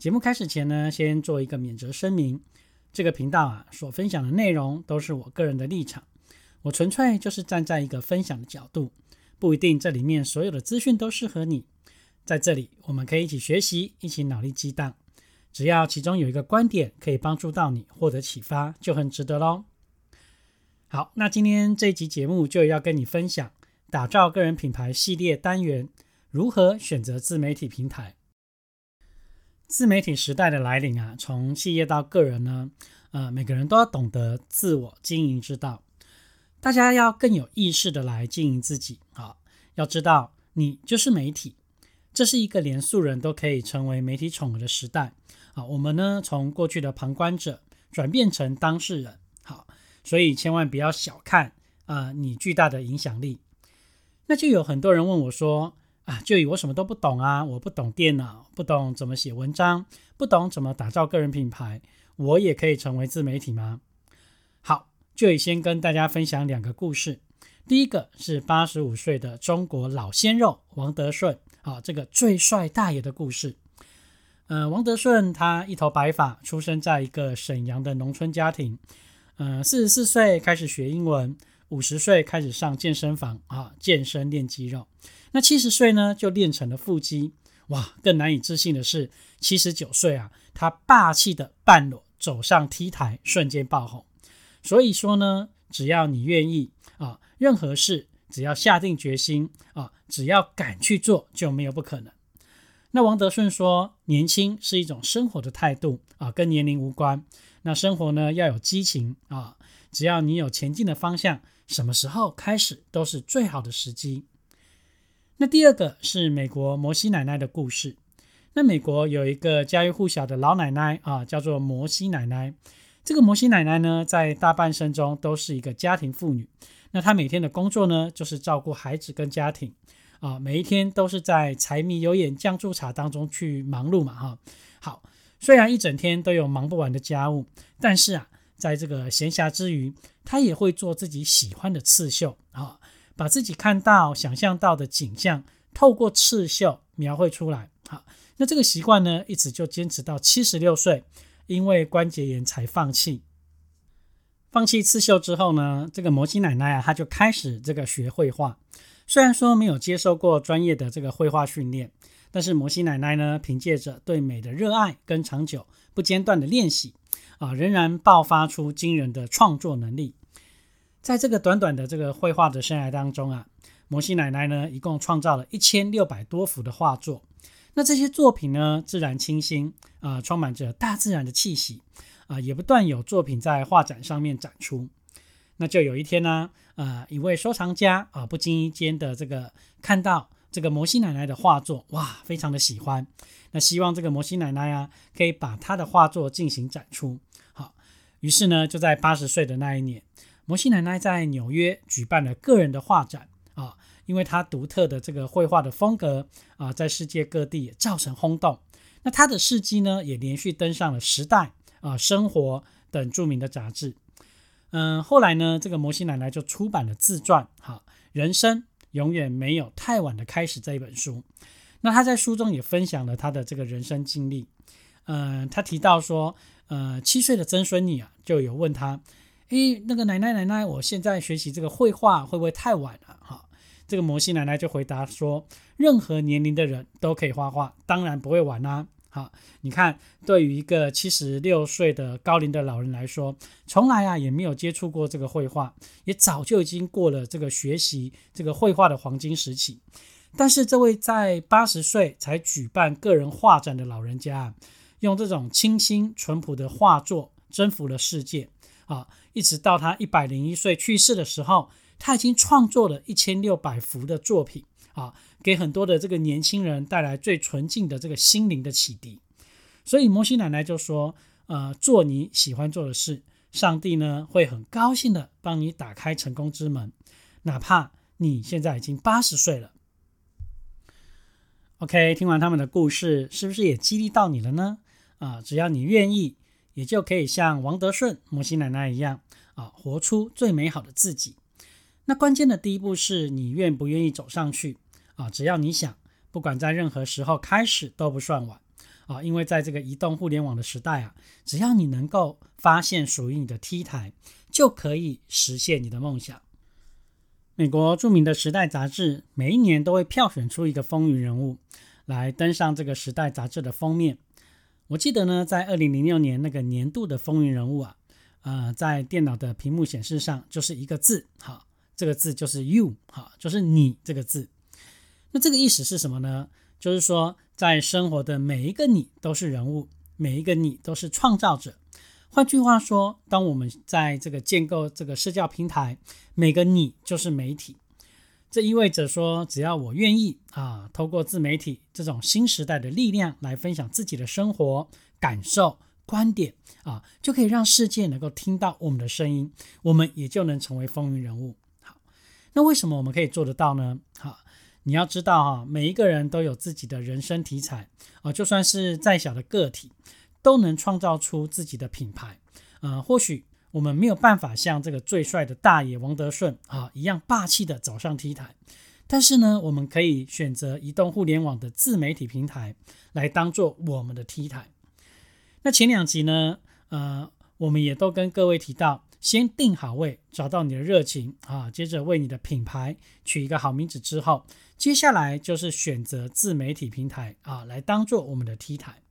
节目开始前呢，先做一个免责声明：这个频道啊，所分享的内容都是我个人的立场，我纯粹就是站在一个分享的角度，不一定这里面所有的资讯都适合你。在这里，我们可以一起学习，一起脑力激荡，只要其中有一个观点可以帮助到你，获得启发，就很值得喽。好，那今天这一集节目就要跟你分享打造个人品牌系列单元，如何选择自媒体平台。自媒体时代的来临啊，从企业到个人呢，呃，每个人都要懂得自我经营之道。大家要更有意识的来经营自己啊，要知道你就是媒体，这是一个连素人都可以成为媒体宠儿的时代啊。我们呢，从过去的旁观者转变成当事人，好，所以千万不要小看啊你巨大的影响力。那就有很多人问我说。啊，就以我什么都不懂啊，我不懂电脑，不懂怎么写文章，不懂怎么打造个人品牌，我也可以成为自媒体吗？好，就以先跟大家分享两个故事。第一个是八十五岁的中国老鲜肉王德顺，啊，这个最帅大爷的故事。呃，王德顺他一头白发，出生在一个沈阳的农村家庭。嗯，四十四岁开始学英文，五十岁开始上健身房啊，健身练肌肉。那七十岁呢，就练成了腹肌，哇！更难以置信的是，七十九岁啊，他霸气的半裸走上 T 台，瞬间爆红。所以说呢，只要你愿意啊，任何事只要下定决心啊，只要敢去做，就没有不可能。那王德顺说，年轻是一种生活的态度啊，跟年龄无关。那生活呢，要有激情啊，只要你有前进的方向，什么时候开始都是最好的时机。那第二个是美国摩西奶奶的故事。那美国有一个家喻户晓的老奶奶啊，叫做摩西奶奶。这个摩西奶奶呢，在大半生中都是一个家庭妇女。那她每天的工作呢，就是照顾孩子跟家庭啊，每一天都是在柴米油盐酱醋茶当中去忙碌嘛，哈。好，虽然一整天都有忙不完的家务，但是啊，在这个闲暇之余，她也会做自己喜欢的刺绣啊。把自己看到、想象到的景象，透过刺绣描绘出来。好，那这个习惯呢，一直就坚持到七十六岁，因为关节炎才放弃。放弃刺绣之后呢，这个摩西奶奶啊，她就开始这个学绘画。虽然说没有接受过专业的这个绘画训练，但是摩西奶奶呢，凭借着对美的热爱跟长久不间断的练习，啊，仍然爆发出惊人的创作能力。在这个短短的这个绘画的生涯当中啊，摩西奶奶呢一共创造了一千六百多幅的画作。那这些作品呢，自然清新啊，充满着大自然的气息啊，也不断有作品在画展上面展出。那就有一天呢，呃，一位收藏家啊，不经意间的这个看到这个摩西奶奶的画作，哇，非常的喜欢。那希望这个摩西奶奶啊，可以把她的画作进行展出。于是呢，就在八十岁的那一年。摩西奶奶在纽约举办了个人的画展啊，因为她独特的这个绘画的风格啊，在世界各地也造成轰动。那她的事迹呢，也连续登上了《时代》啊、《生活》等著名的杂志。嗯，后来呢，这个摩西奶奶就出版了自传《哈人生永远没有太晚的开始》这一本书。那她在书中也分享了她的这个人生经历。嗯，她提到说，呃，七岁的曾孙女啊，就有问他。诶，那个奶奶奶奶，我现在学习这个绘画会不会太晚了？哈，这个摩西奶奶就回答说，任何年龄的人都可以画画，当然不会晚啦。好，你看，对于一个七十六岁的高龄的老人来说，从来啊也没有接触过这个绘画，也早就已经过了这个学习这个绘画的黄金时期。但是这位在八十岁才举办个人画展的老人家，用这种清新淳朴的画作征服了世界。啊，一直到他一百零一岁去世的时候，他已经创作了一千六百幅的作品啊，给很多的这个年轻人带来最纯净的这个心灵的启迪。所以摩西奶奶就说：“呃，做你喜欢做的事，上帝呢会很高兴的帮你打开成功之门，哪怕你现在已经八十岁了。” OK，听完他们的故事，是不是也激励到你了呢？啊，只要你愿意，也就可以像王德顺、摩西奶奶一样啊，活出最美好的自己。那关键的第一步是你愿不愿意走上去啊？只要你想，不管在任何时候开始都不算晚啊！因为在这个移动互联网的时代啊，只要你能够发现属于你的 T 台，就可以实现你的梦想。美国著名的《时代》杂志每一年都会票选出一个风云人物来登上这个《时代》杂志的封面。我记得呢，在二零零六年那个年度的风云人物啊，呃，在电脑的屏幕显示上就是一个字，好，这个字就是 “you”，好，就是你这个字。那这个意思是什么呢？就是说，在生活的每一个你都是人物，每一个你都是创造者。换句话说，当我们在这个建构这个社交平台，每个你就是媒体，这意味着说，只要我愿意啊，透过自媒体这种新时代的力量来分享自己的生活感受、观点啊，就可以让世界能够听到我们的声音，我们也就能成为风云人物。好，那为什么我们可以做得到呢？好，你要知道哈，每一个人都有自己的人生题材啊，就算是再小的个体。都能创造出自己的品牌，呃，或许我们没有办法像这个最帅的大爷王德顺啊一样霸气的走上 T 台，但是呢，我们可以选择移动互联网的自媒体平台来当做我们的 T 台。那前两集呢，呃，我们也都跟各位提到，先定好位，找到你的热情啊，接着为你的品牌取一个好名字之后，接下来就是选择自媒体平台啊来当做我们的 T 台。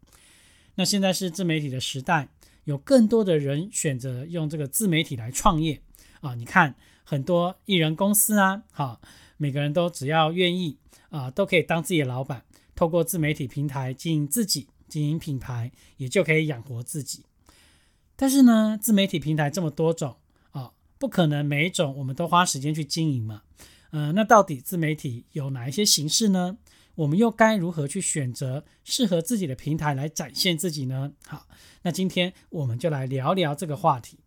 那现在是自媒体的时代，有更多的人选择用这个自媒体来创业啊！你看很多艺人公司啊，好，每个人都只要愿意啊，都可以当自己的老板，透过自媒体平台经营自己，经营品牌，也就可以养活自己。但是呢，自媒体平台这么多种啊，不可能每一种我们都花时间去经营嘛。嗯，那到底自媒体有哪一些形式呢？我们又该如何去选择适合自己的平台来展现自己呢？好，那今天我们就来聊聊这个话题。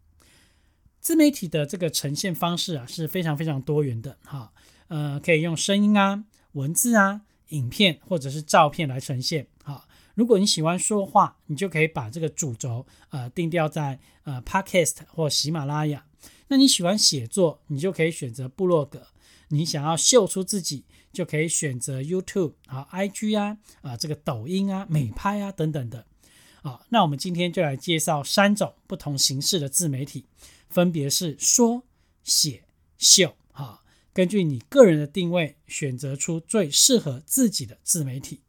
自媒体的这个呈现方式啊是非常非常多元的，哈，呃，可以用声音啊、文字啊、影片或者是照片来呈现。好，如果你喜欢说话，你就可以把这个主轴呃定调在呃 Podcast 或喜马拉雅。那你喜欢写作，你就可以选择部落格。你想要秀出自己，就可以选择 YouTube 啊、IG 啊、啊这个抖音啊、美拍啊等等的啊。那我们今天就来介绍三种不同形式的自媒体，分别是说、写、秀。哈，根据你个人的定位，选择出最适合自己的自媒体。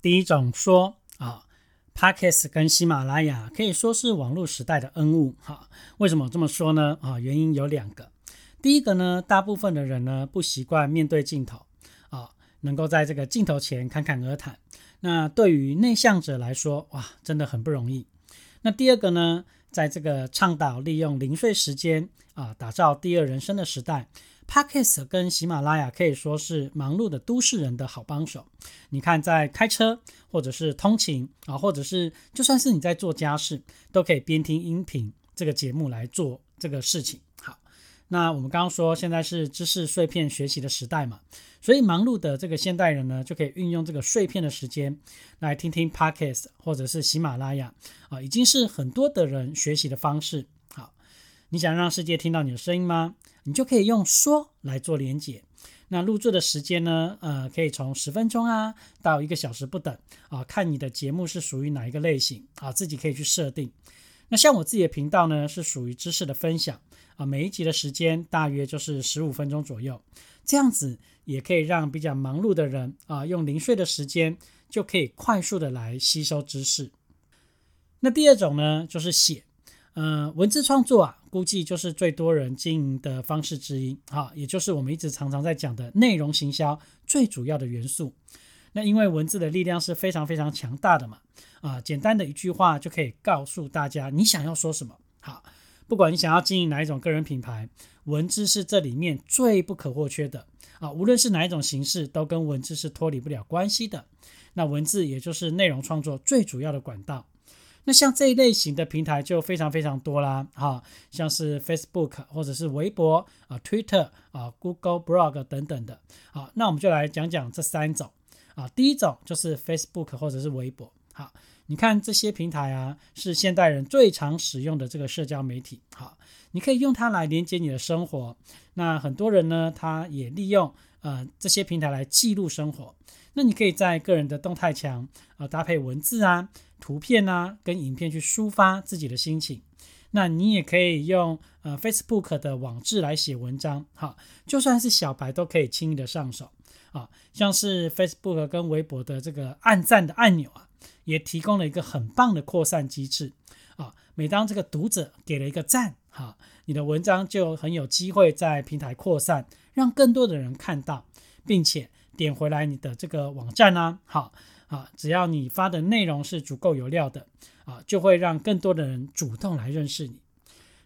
第一种说啊，Podcast 跟喜马拉雅可以说是网络时代的恩物。哈，为什么这么说呢？啊，原因有两个。第一个呢，大部分的人呢不习惯面对镜头啊，能够在这个镜头前侃侃而谈，那对于内向者来说，哇，真的很不容易。那第二个呢，在这个倡导利用零碎时间啊，打造第二人生的时代，Podcast 跟喜马拉雅可以说是忙碌的都市人的好帮手。你看，在开车或者是通勤啊，或者是就算是你在做家事，都可以边听音频这个节目来做这个事情。那我们刚刚说，现在是知识碎片学习的时代嘛，所以忙碌的这个现代人呢，就可以运用这个碎片的时间来听听 podcast 或者是喜马拉雅啊，已经是很多的人学习的方式。好，你想让世界听到你的声音吗？你就可以用说来做连接。那录制的时间呢，呃，可以从十分钟啊到一个小时不等啊，看你的节目是属于哪一个类型啊，自己可以去设定。那像我自己的频道呢，是属于知识的分享。啊，每一集的时间大约就是十五分钟左右，这样子也可以让比较忙碌的人啊，用零碎的时间就可以快速的来吸收知识。那第二种呢，就是写，呃，文字创作啊，估计就是最多人经营的方式之一啊，也就是我们一直常常在讲的内容行销最主要的元素。那因为文字的力量是非常非常强大的嘛，啊，简单的一句话就可以告诉大家你想要说什么。好。不管你想要经营哪一种个人品牌，文字是这里面最不可或缺的啊，无论是哪一种形式，都跟文字是脱离不了关系的。那文字也就是内容创作最主要的管道。那像这一类型的平台就非常非常多啦，哈，像是 Facebook 或者是微博啊、Twitter 啊、Google Blog 等等的。好，那我们就来讲讲这三种啊。第一种就是 Facebook 或者是微博。好，你看这些平台啊，是现代人最常使用的这个社交媒体。好，你可以用它来连接你的生活。那很多人呢，他也利用呃这些平台来记录生活。那你可以在个人的动态墙啊搭配文字啊。图片啊，跟影片去抒发自己的心情。那你也可以用呃 Facebook 的网志来写文章，哈，就算是小白都可以轻易的上手啊。像是 Facebook 跟微博的这个按赞的按钮啊，也提供了一个很棒的扩散机制啊。每当这个读者给了一个赞，哈，你的文章就很有机会在平台扩散，让更多的人看到，并且点回来你的这个网站啊，好。啊，只要你发的内容是足够有料的，啊，就会让更多的人主动来认识你。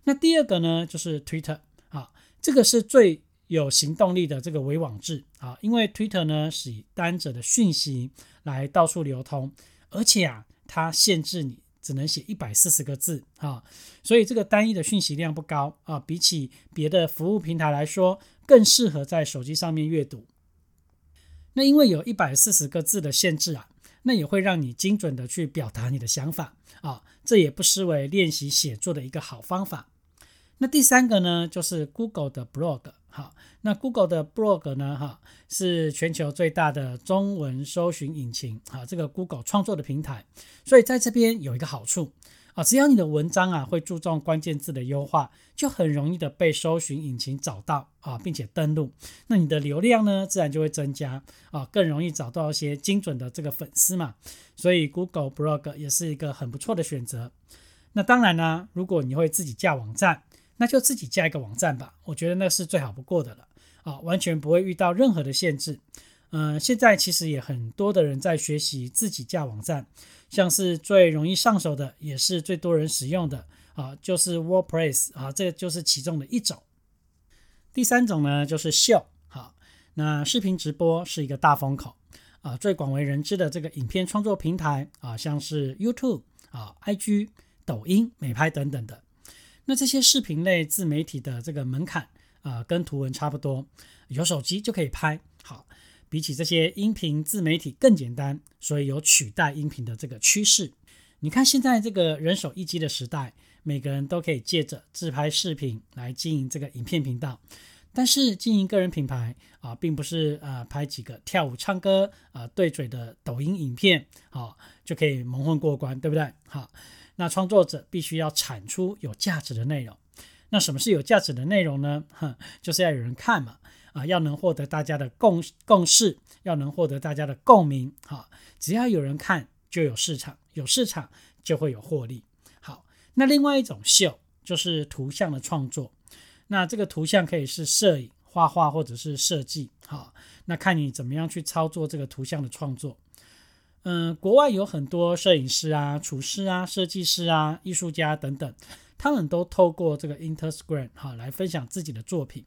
那第二个呢，就是 Twitter，啊，这个是最有行动力的这个微网志，啊，因为 Twitter 呢是以单者的讯息来到处流通，而且啊，它限制你只能写一百四十个字，啊，所以这个单一的讯息量不高，啊，比起别的服务平台来说，更适合在手机上面阅读。那因为有一百四十个字的限制啊。那也会让你精准的去表达你的想法啊，这也不失为练习写作的一个好方法。那第三个呢，就是 Google 的 Blog 好。那 Google 的 Blog 呢，哈，是全球最大的中文搜寻引擎啊，这个 Google 创作的平台，所以在这边有一个好处。啊，只要你的文章啊会注重关键字的优化，就很容易的被搜寻引擎找到啊，并且登录，那你的流量呢自然就会增加啊，更容易找到一些精准的这个粉丝嘛。所以 Google Blog 也是一个很不错的选择。那当然呢，如果你会自己架网站，那就自己架一个网站吧，我觉得那是最好不过的了啊，完全不会遇到任何的限制。嗯，现在其实也很多的人在学习自己架网站。像是最容易上手的，也是最多人使用的啊，就是 WordPress 啊，这就是其中的一种。第三种呢，就是秀。好，那视频直播是一个大风口啊，最广为人知的这个影片创作平台啊，像是 YouTube 啊、IG、抖音、美拍等等的。那这些视频类自媒体的这个门槛啊，跟图文差不多，有手机就可以拍。好。比起这些音频自媒体更简单，所以有取代音频的这个趋势。你看现在这个人手一机的时代，每个人都可以借着自拍视频来经营这个影片频道。但是经营个人品牌啊，并不是啊拍几个跳舞、唱歌啊对嘴的抖音影片啊就可以蒙混过关，对不对？好，那创作者必须要产出有价值的内容。那什么是有价值的内容呢？哼，就是要有人看嘛。啊，要能获得大家的共共识，要能获得大家的共鸣，哈，只要有人看，就有市场，有市场就会有获利。好，那另外一种秀就是图像的创作，那这个图像可以是摄影、画画或者是设计，好，那看你怎么样去操作这个图像的创作。嗯，国外有很多摄影师啊、厨师啊、设计师啊、艺术家等等，他们都透过这个 Instagram 哈来分享自己的作品。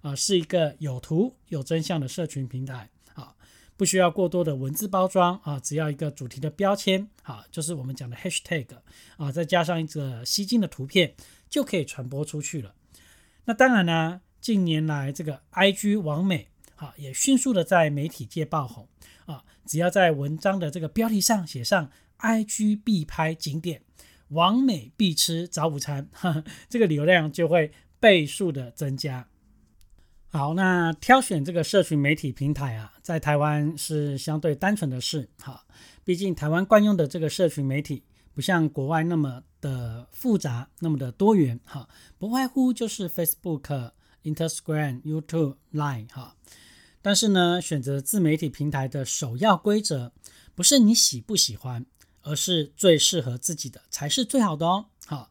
啊，是一个有图有真相的社群平台啊，不需要过多的文字包装啊，只要一个主题的标签啊，就是我们讲的 hashtag 啊，再加上一个吸睛的图片，就可以传播出去了。那当然呢，近年来这个 IG 网美啊，也迅速的在媒体界爆红啊，只要在文章的这个标题上写上 IG 必拍景点，网美必吃早午餐，这个流量就会倍数的增加。好，那挑选这个社群媒体平台啊，在台湾是相对单纯的事。哈，毕竟台湾惯用的这个社群媒体不像国外那么的复杂，那么的多元。哈，不外乎就是 Facebook、Instagram、YouTube、Line。哈，但是呢，选择自媒体平台的首要规则，不是你喜不喜欢，而是最适合自己的才是最好的哦。好，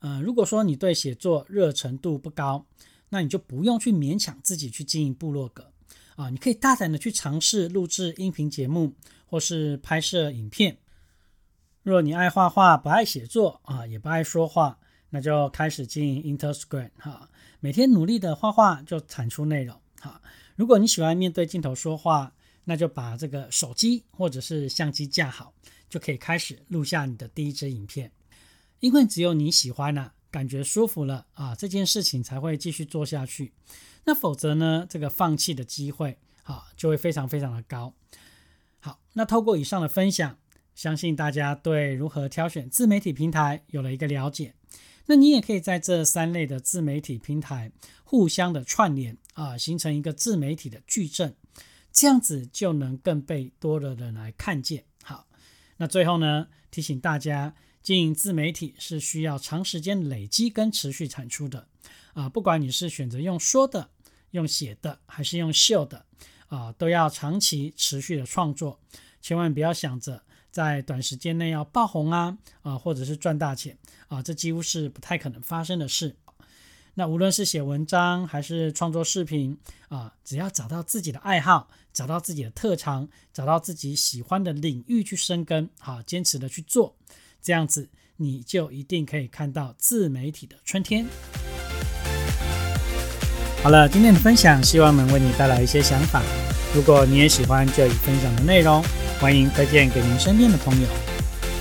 呃，如果说你对写作热程度不高，那你就不用去勉强自己去经营部落格啊，你可以大胆的去尝试录制音频节目或是拍摄影片。若你爱画画不爱写作啊，也不爱说话，那就开始经营 Instagram 哈，每天努力的画画就产出内容好。如果你喜欢面对镜头说话，那就把这个手机或者是相机架好，就可以开始录下你的第一支影片。因为只有你喜欢了，感觉舒服了啊，这件事情才会继续做下去。那否则呢，这个放弃的机会啊，就会非常非常的高。好，那透过以上的分享，相信大家对如何挑选自媒体平台有了一个了解。那你也可以在这三类的自媒体平台互相的串联啊，形成一个自媒体的矩阵。这样子就能更被多的人来看见。好，那最后呢，提醒大家，经营自媒体是需要长时间累积跟持续产出的啊。不管你是选择用说的、用写的，还是用秀的啊，都要长期持续的创作。千万不要想着在短时间内要爆红啊啊，或者是赚大钱啊，这几乎是不太可能发生的事。那无论是写文章还是创作视频啊，只要找到自己的爱好，找到自己的特长，找到自己喜欢的领域去生根，好，坚持的去做，这样子你就一定可以看到自媒体的春天。好了，今天的分享希望能为你带来一些想法。如果你也喜欢这里分享的内容，欢迎推荐给您身边的朋友。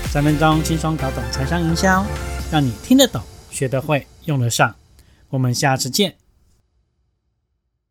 三分钟轻松搞懂财商营销，让你听得懂、学得会、用得上。我们下次见。